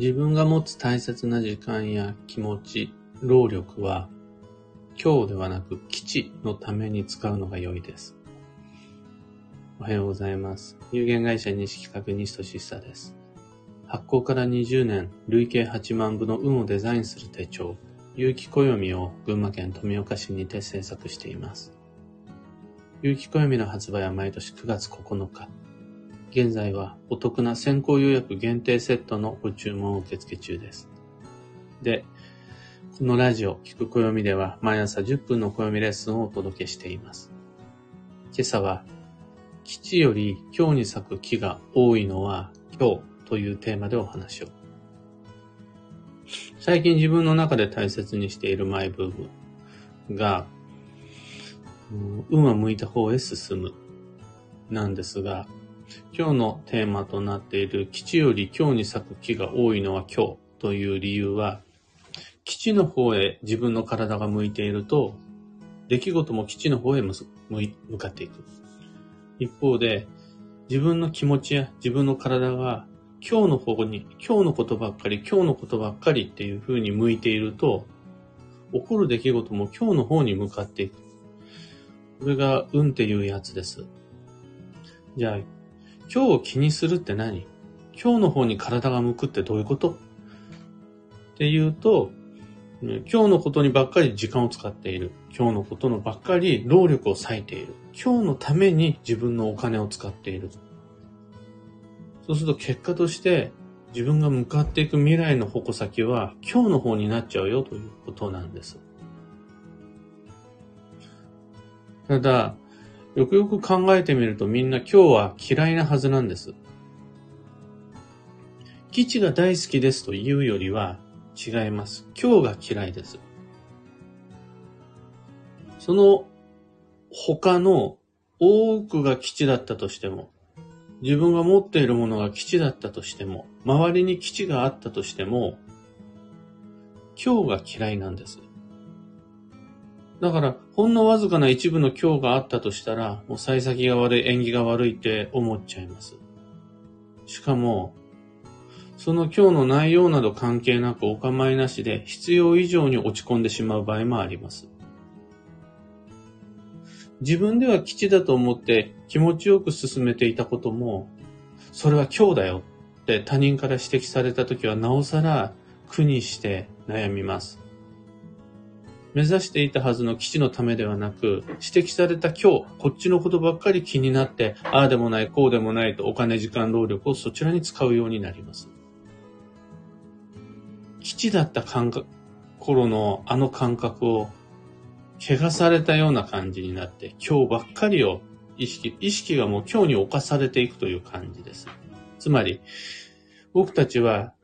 自分が持つ大切な時間や気持ち、労力は今日ではなく基地のために使うのが良いです。おはようございます。有限会社西企画西俊久です。発行から20年、累計8万部の運をデザインする手帳、有機暦を群馬県富岡市にて制作しています。有機暦の発売は毎年9月9日。現在はお得な先行予約限定セットのご注文を受付中です。で、このラジオ、聞く暦では毎朝10分の暦レッスンをお届けしています。今朝は、基地より今日に咲く木が多いのは今日というテーマでお話を。最近自分の中で大切にしているマイブームが、運は向いた方へ進むなんですが、今日のテーマとなっている基地より今日に咲く木が多いのは今日という理由は、基地の方へ自分の体が向いていると、出来事も基地の方へ向かっていく。一方で、自分の気持ちや自分の体が今日の方に、今日のことばっかり、今日のことばっかりっていう風に向いていると、起こる出来事も今日の方に向かっていく。これが運っていうやつです。じゃあ、今日を気にするって何？今日の方に体が向くってどういうこと？っていうと、今日のことにばっかり時間を使っている。今日のことのばっかり労力を割いている。今日のために自分のお金を使っている。そうすると結果として自分が向かっていく未来の矛先は今日の方になっちゃうよということなんです。ただ、よくよく考えてみるとみんな今日は嫌いなはずなんです。基地が大好きですというよりは違います。今日が嫌いです。その他の多くが基地だったとしても、自分が持っているものが基地だったとしても、周りに基地があったとしても、今日が嫌いなんです。だから、ほんのわずかな一部の今日があったとしたら、もう幸先が悪い、縁起が悪いって思っちゃいます。しかも、その今日の内容など関係なくお構いなしで必要以上に落ち込んでしまう場合もあります。自分では基地だと思って気持ちよく進めていたことも、それは今日だよって他人から指摘された時はなおさら苦にして悩みます。目指していたはずの基地のためではなく、指摘された今日、こっちのことばっかり気になって、ああでもない、こうでもないとお金、時間、労力をそちらに使うようになります。基地だった感覚、頃のあの感覚を汚されたような感じになって、今日ばっかりを意識、意識がもう今日に侵されていくという感じです。つまり、僕たちは、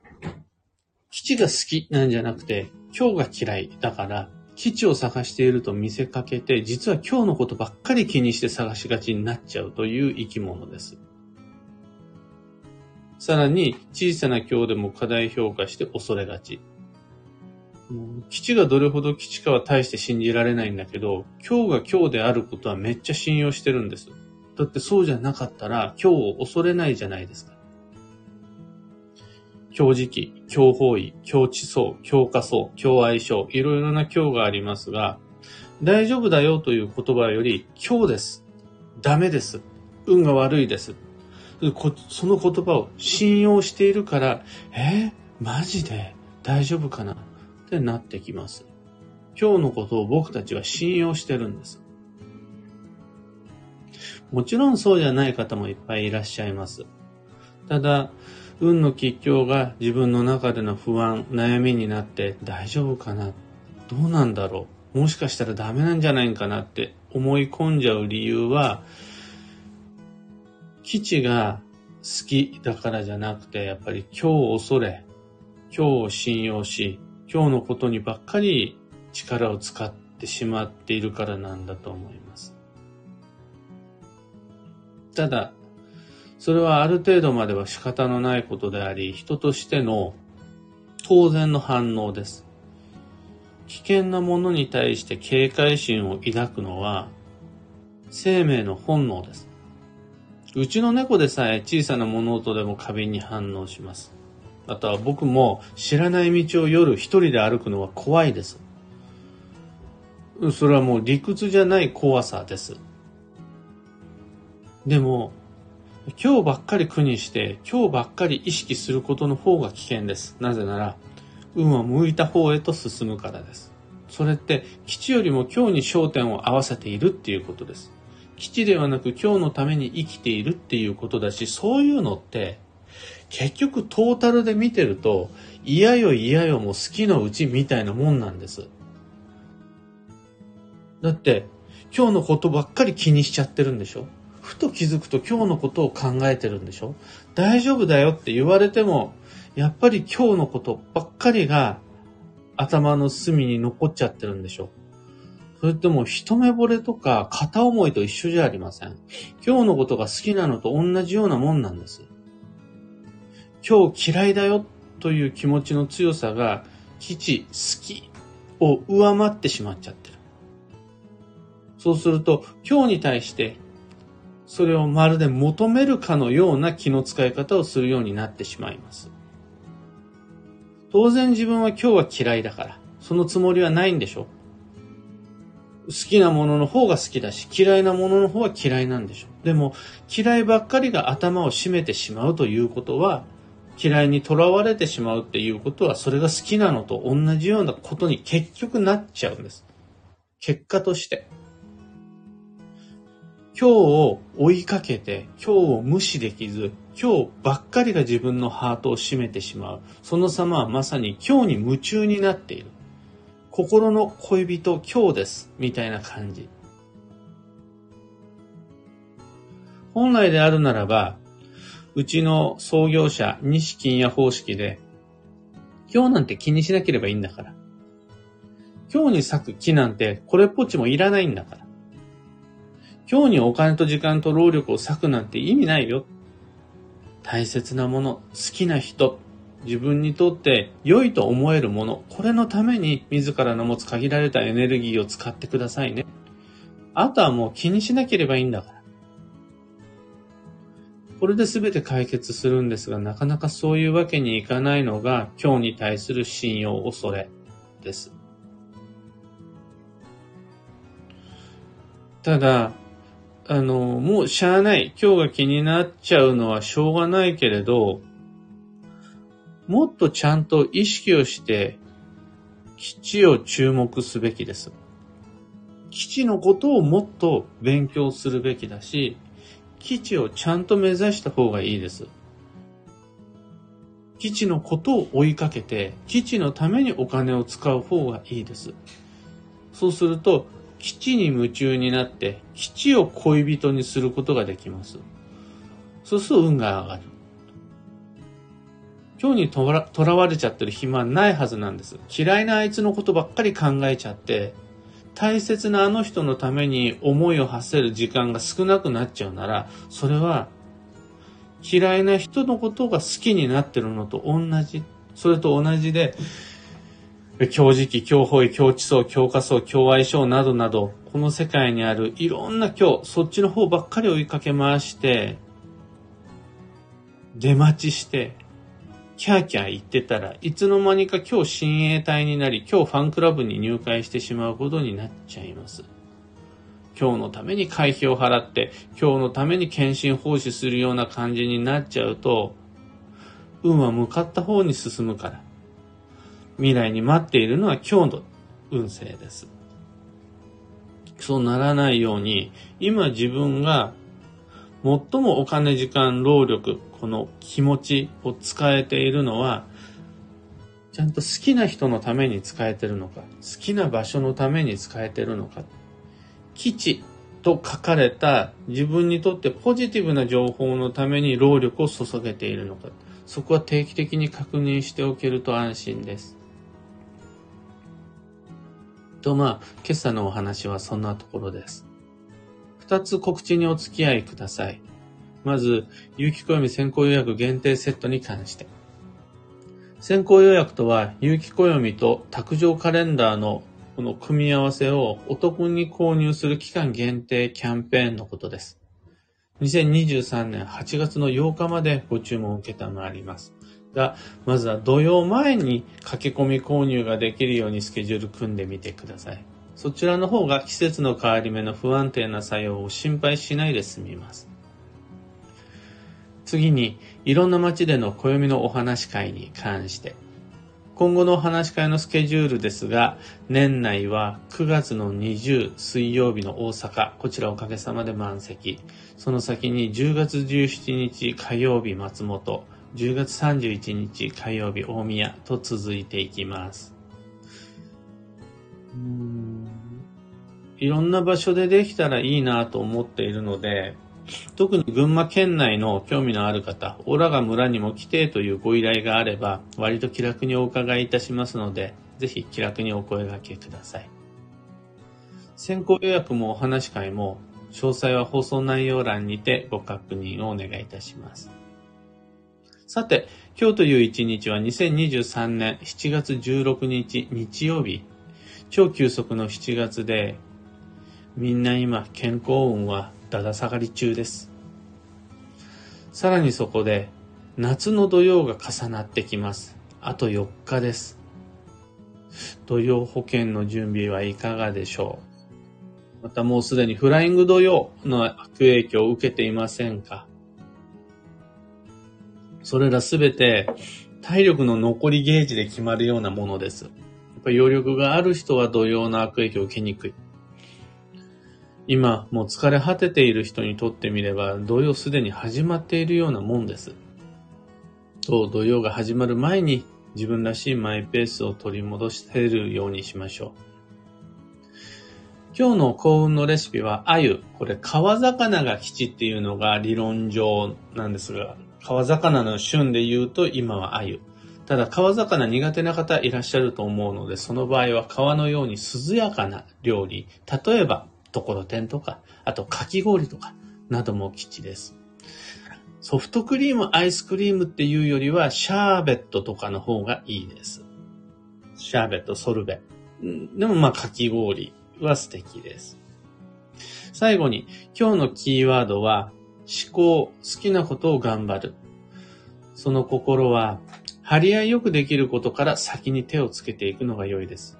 基地が好きなんじゃなくて、今日が嫌いだから、基地を探していると見せかけて、実は今日のことばっかり気にして探しがちになっちゃうという生き物です。さらに、小さな今日でも過大評価して恐れがち。基地がどれほど基地かは大して信じられないんだけど、今日が今日であることはめっちゃ信用してるんです。だってそうじゃなかったら今日を恐れないじゃないですか。今日時期、今日方位、今日地層、今日仮想、今日相性、いろいろな今日がありますが、大丈夫だよという言葉より、今日です。ダメです。運が悪いです。その言葉を信用しているから、えー、マジで？大丈夫かな？ってなってきます。今日のことを僕たちは信用してるんです。もちろんそうじゃない方もいっぱいいらっしゃいます。ただ、運の吉祥が自分の中での不安、悩みになって大丈夫かな？どうなんだろう？もしかしたらダメなんじゃないかなって思い込んじゃう理由は、基地が好きだからじゃなくて、やっぱり今日を恐れ、今日を信用し、今日のことにばっかり力を使ってしまっているからなんだと思います。ただ、それはある程度までは仕方のないことであり、人としての当然の反応です。危険なものに対して警戒心を抱くのは生命の本能です。うちの猫でさえ小さな物音でも過敏に反応します。あとは僕も知らない道を夜一人で歩くのは怖いです。それはもう理屈じゃない怖さです。でも、今日ばっかり苦にして、今日ばっかり意識することの方が危険です。なぜなら、運は向いた方へと進むからです。それって、基地よりも今日に焦点を合わせているっていうことです。基地ではなく今日のために生きているっていうことだし、そういうのって、結局トータルで見てると、嫌よ嫌よも好きのうちみたいなもんなんです。だって、今日のことばっかり気にしちゃってるんでしょ？ふと気づくと今日のことを考えてるんでしょ？大丈夫だよって言われても、やっぱり今日のことばっかりが頭の隅に残っちゃってるんでしょ？それってもう一目惚れとか片思いと一緒じゃありません？今日のことが好きなのと同じようなもんなんです。今日嫌いだよという気持ちの強さが基地好きを上回ってしまっちゃってる。そうすると今日に対してそれをまるで求めるかのような気の使い方をするようになってしまいます。当然自分は今日は嫌いだから、そのつもりはないんでしょ好きなものの方が好きだし、嫌いなものの方は嫌いなんでしょでも、嫌いばっかりが頭を占めてしまうということは、嫌いにとらわれてしまうっていうことは、それが好きなのと同じようなことに結局なっちゃうんです。結果として。今日を追いかけて、今日を無視できず、今日ばっかりが自分のハートを占めてしまう。その様はまさに今日に夢中になっている。心の恋人今日です。みたいな感じ。本来であるならば、うちの創業者、西金也方式で、今日なんて気にしなければいいんだから。今日に咲く木なんてこれっぽっちもいらないんだから。今日にお金と時間と労力を割くなんて意味ないよ。大切なもの、好きな人、自分にとって良いと思えるもの、これのために自らの持つ限られたエネルギーを使ってくださいね。あとはもう気にしなければいいんだから。これで全て解決するんですが、なかなかそういうわけにいかないのが今日に対する信用恐れです。ただ、あの、もうしゃあない。今日が気になっちゃうのはしょうがないけれど、もっとちゃんと意識をして、基地を注目すべきです。基地のことをもっと勉強するべきだし、基地をちゃんと目指した方がいいです。基地のことを追いかけて、基地のためにお金を使う方がいいです。そうすると、基地に夢中になって、基地を恋人にすることができます。そうすると運が上がる。今日にとらとらわれちゃってる暇ないはずなんです。嫌いなあいつのことばっかり考えちゃって、大切なあの人のために思いを馳せる時間が少なくなっちゃうなら、それは嫌いな人のことが好きになってるのと同じ。それと同じで、強磁気、強方位、強地層、強化層、強相性などなど、この世界にあるいろんな今日、そっちの方ばっかり追いかけ回して、出待ちして、キャーキャー言ってたらいつの間にか今日親衛隊になり、今日ファンクラブに入会してしまうことになっちゃいます。今日のために会費を払って、今日のために献身奉仕するような感じになっちゃうと、運は向かった方に進むから。未来に待っているのは今日の運勢です。そうならないように、今自分が最もお金、時間、労力、この気持ちを使えているのは、ちゃんと好きな人のために使えてるのか、好きな場所のために使えてるのか、基地と書かれた自分にとってポジティブな情報のために労力を注げているのか、そこは定期的に確認しておけると安心です。と、まあ、今朝のお話はそんなところです。二つ告知にお付き合いください。まず、有機暦先行予約限定セットに関して。先行予約とは、有機暦と卓上カレンダーのこの組み合わせをお得に購入する期間限定キャンペーンのことです。2023年8月の8日までご注文を受けたまります。が、まずは土曜前に駆け込み購入ができるようにスケジュール組んでみてください。そちらの方が季節の変わり目の不安定な作用を心配しないで済みます。次に、いろんな街での暦のお話会に関して。今後のお話会のスケジュールですが、年内は9月の20水曜日の大阪、こちらおかげさまで満席。その先に10月17日火曜日松本、10月31日火曜日大宮と続いていきます。いろんな場所でできたらいいなと思っているので、特に群馬県内の興味のある方、オラが村にも来てというご依頼があれば、割と気楽にお伺いいたしますので、ぜひ気楽にお声掛けください。先行予約もお話会も、詳細は放送内容欄にてご確認をお願いいたします。さて、今日という一日は2023年7月16日日曜日、超急速の7月で、みんな今健康運はだだ下がり中です。さらにそこで、夏の土曜が重なってきます。あと4日です。土曜保険の準備はいかがでしょうまたもうすでにフライング土曜の悪影響を受けていませんか？それらすべて体力の残りゲージで決まるようなものです。やっぱ余力がある人は土曜の悪影響を受けにくい。今、もう疲れ果てている人にとってみれば、土曜すでに始まっているようなもんです。と、土曜が始まる前に自分らしいマイペースを取り戻しているようにしましょう。今日の幸運のレシピは、鮎。これ、川魚が吉っていうのが理論上なんですが、川魚の旬で言うと今は鮎。ただ、川魚苦手な方いらっしゃると思うので、その場合は川のように涼やかな料理。例えば、ところてんとか、あとかき氷とか、なども吉です。ソフトクリーム、アイスクリームっていうよりは、シャーベットとかの方がいいです。シャーベット、ソルベ。でもまあ、かき氷は素敵です。最後に、今日のキーワードは、思考、好きなことを頑張る。その心は、張り合いよくできることから先に手をつけていくのが良いです。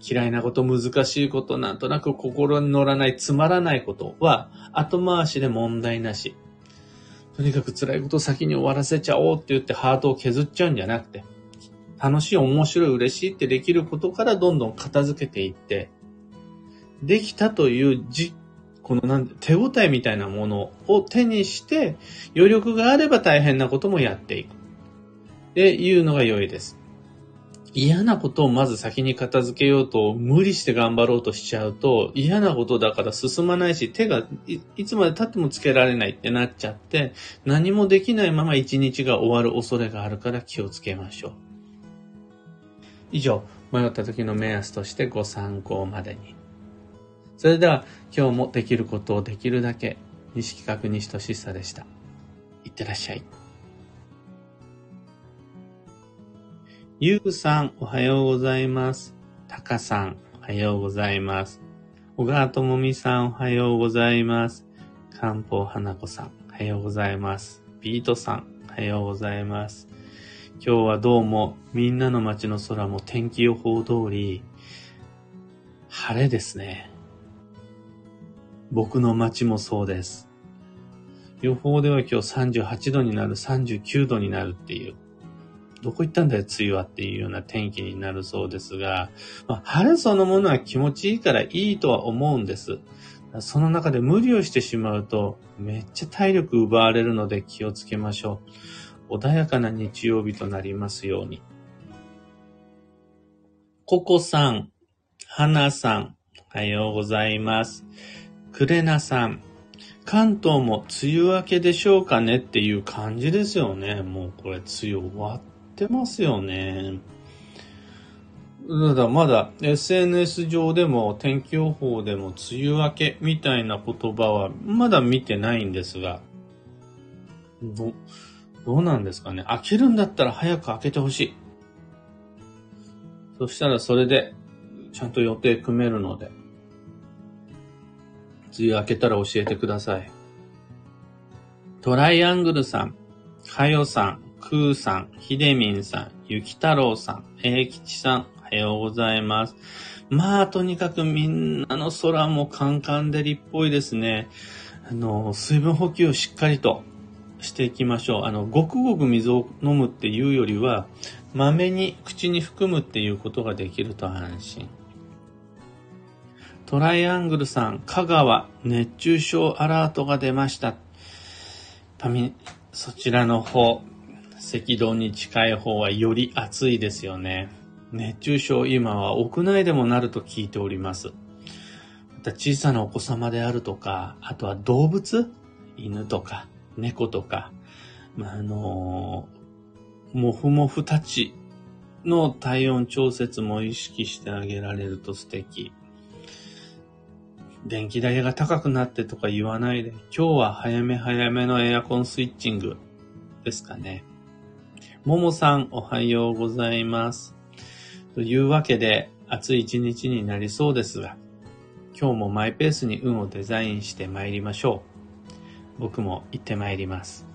嫌いなこと、難しいこと、なんとなく心に乗らない、つまらないことは、後回しで問題なし。とにかく辛いことを先に終わらせちゃおうって言ってハートを削っちゃうんじゃなくて、楽しい、面白い、嬉しいってできることからどんどん片付けていって、できたというじ、このなん手応えみたいなものを手にして、余力があれば大変なこともやっていく。っていうのが良いです。嫌なことをまず先に片付けようと無理して頑張ろうとしちゃうと嫌なことだから進まないし手がいつまで経ってもつけられないってなっちゃって何もできないまま一日が終わる恐れがあるから気をつけましょう。以上、迷った時の目安としてご参考までに。それでは今日もできることをできるだけ西企画西俊久でした。いってらっしゃい。ゆうさん、おはようございます。たかさん、おはようございます。小川ともみさん、おはようございます。かんぽうはなこさん、おはようございます。ビートさん、おはようございます。今日はどうも、みんなの街の空も天気予報通り、晴れですね。僕の街もそうです。予報では今日38度になる、39度になるっていう。どこ行ったんだよ、梅雨はっていうような天気になるそうですが、まあ、晴れそのものは気持ちいいからいいとは思うんです。その中で無理をしてしまうと、めっちゃ体力奪われるので気をつけましょう。穏やかな日曜日となりますように。ココさん、ハナさん、おはようございます。クレナさん、関東も梅雨明けでしょうかねっていう感じですよね。もうこれ梅雨終わっってますよね。ただまだ SNS 上でも天気予報でも梅雨明けみたいな言葉はまだ見てないんですが、ど、どうなんですかね。開けるんだったら早く開けてほしい。そしたらそれでちゃんと予定組めるので、梅雨明けたら教えてください。トライアングルさん、かよさん、くーさん、ひでみんさん、ゆきたろうさん、えいきちさん、おはようございます。まあ、とにかくみんなの空もカンカン照りっぽいですね。あの、水分補給をしっかりとしていきましょう。あの、ごくごく水を飲むっていうよりは、まめに口に含むっていうことができると安心。トライアングルさん、香川、熱中症アラートが出ました。パミ、そちらの方、赤道に近い方はより暑いですよね。熱中症今は屋内でもなると聞いております。また小さなお子様であるとか、あとは動物犬とか猫とか、まあ、あのー、もふもふたちの体温調節も意識してあげられると素敵。電気代が高くなってとか言わないで、今日は早め早めのエアコンスイッチングですかね。ももさん、おはようございます。というわけで、暑い一日になりそうですが、今日もマイペースに運をデザインして参りましょう。僕も行って参ります。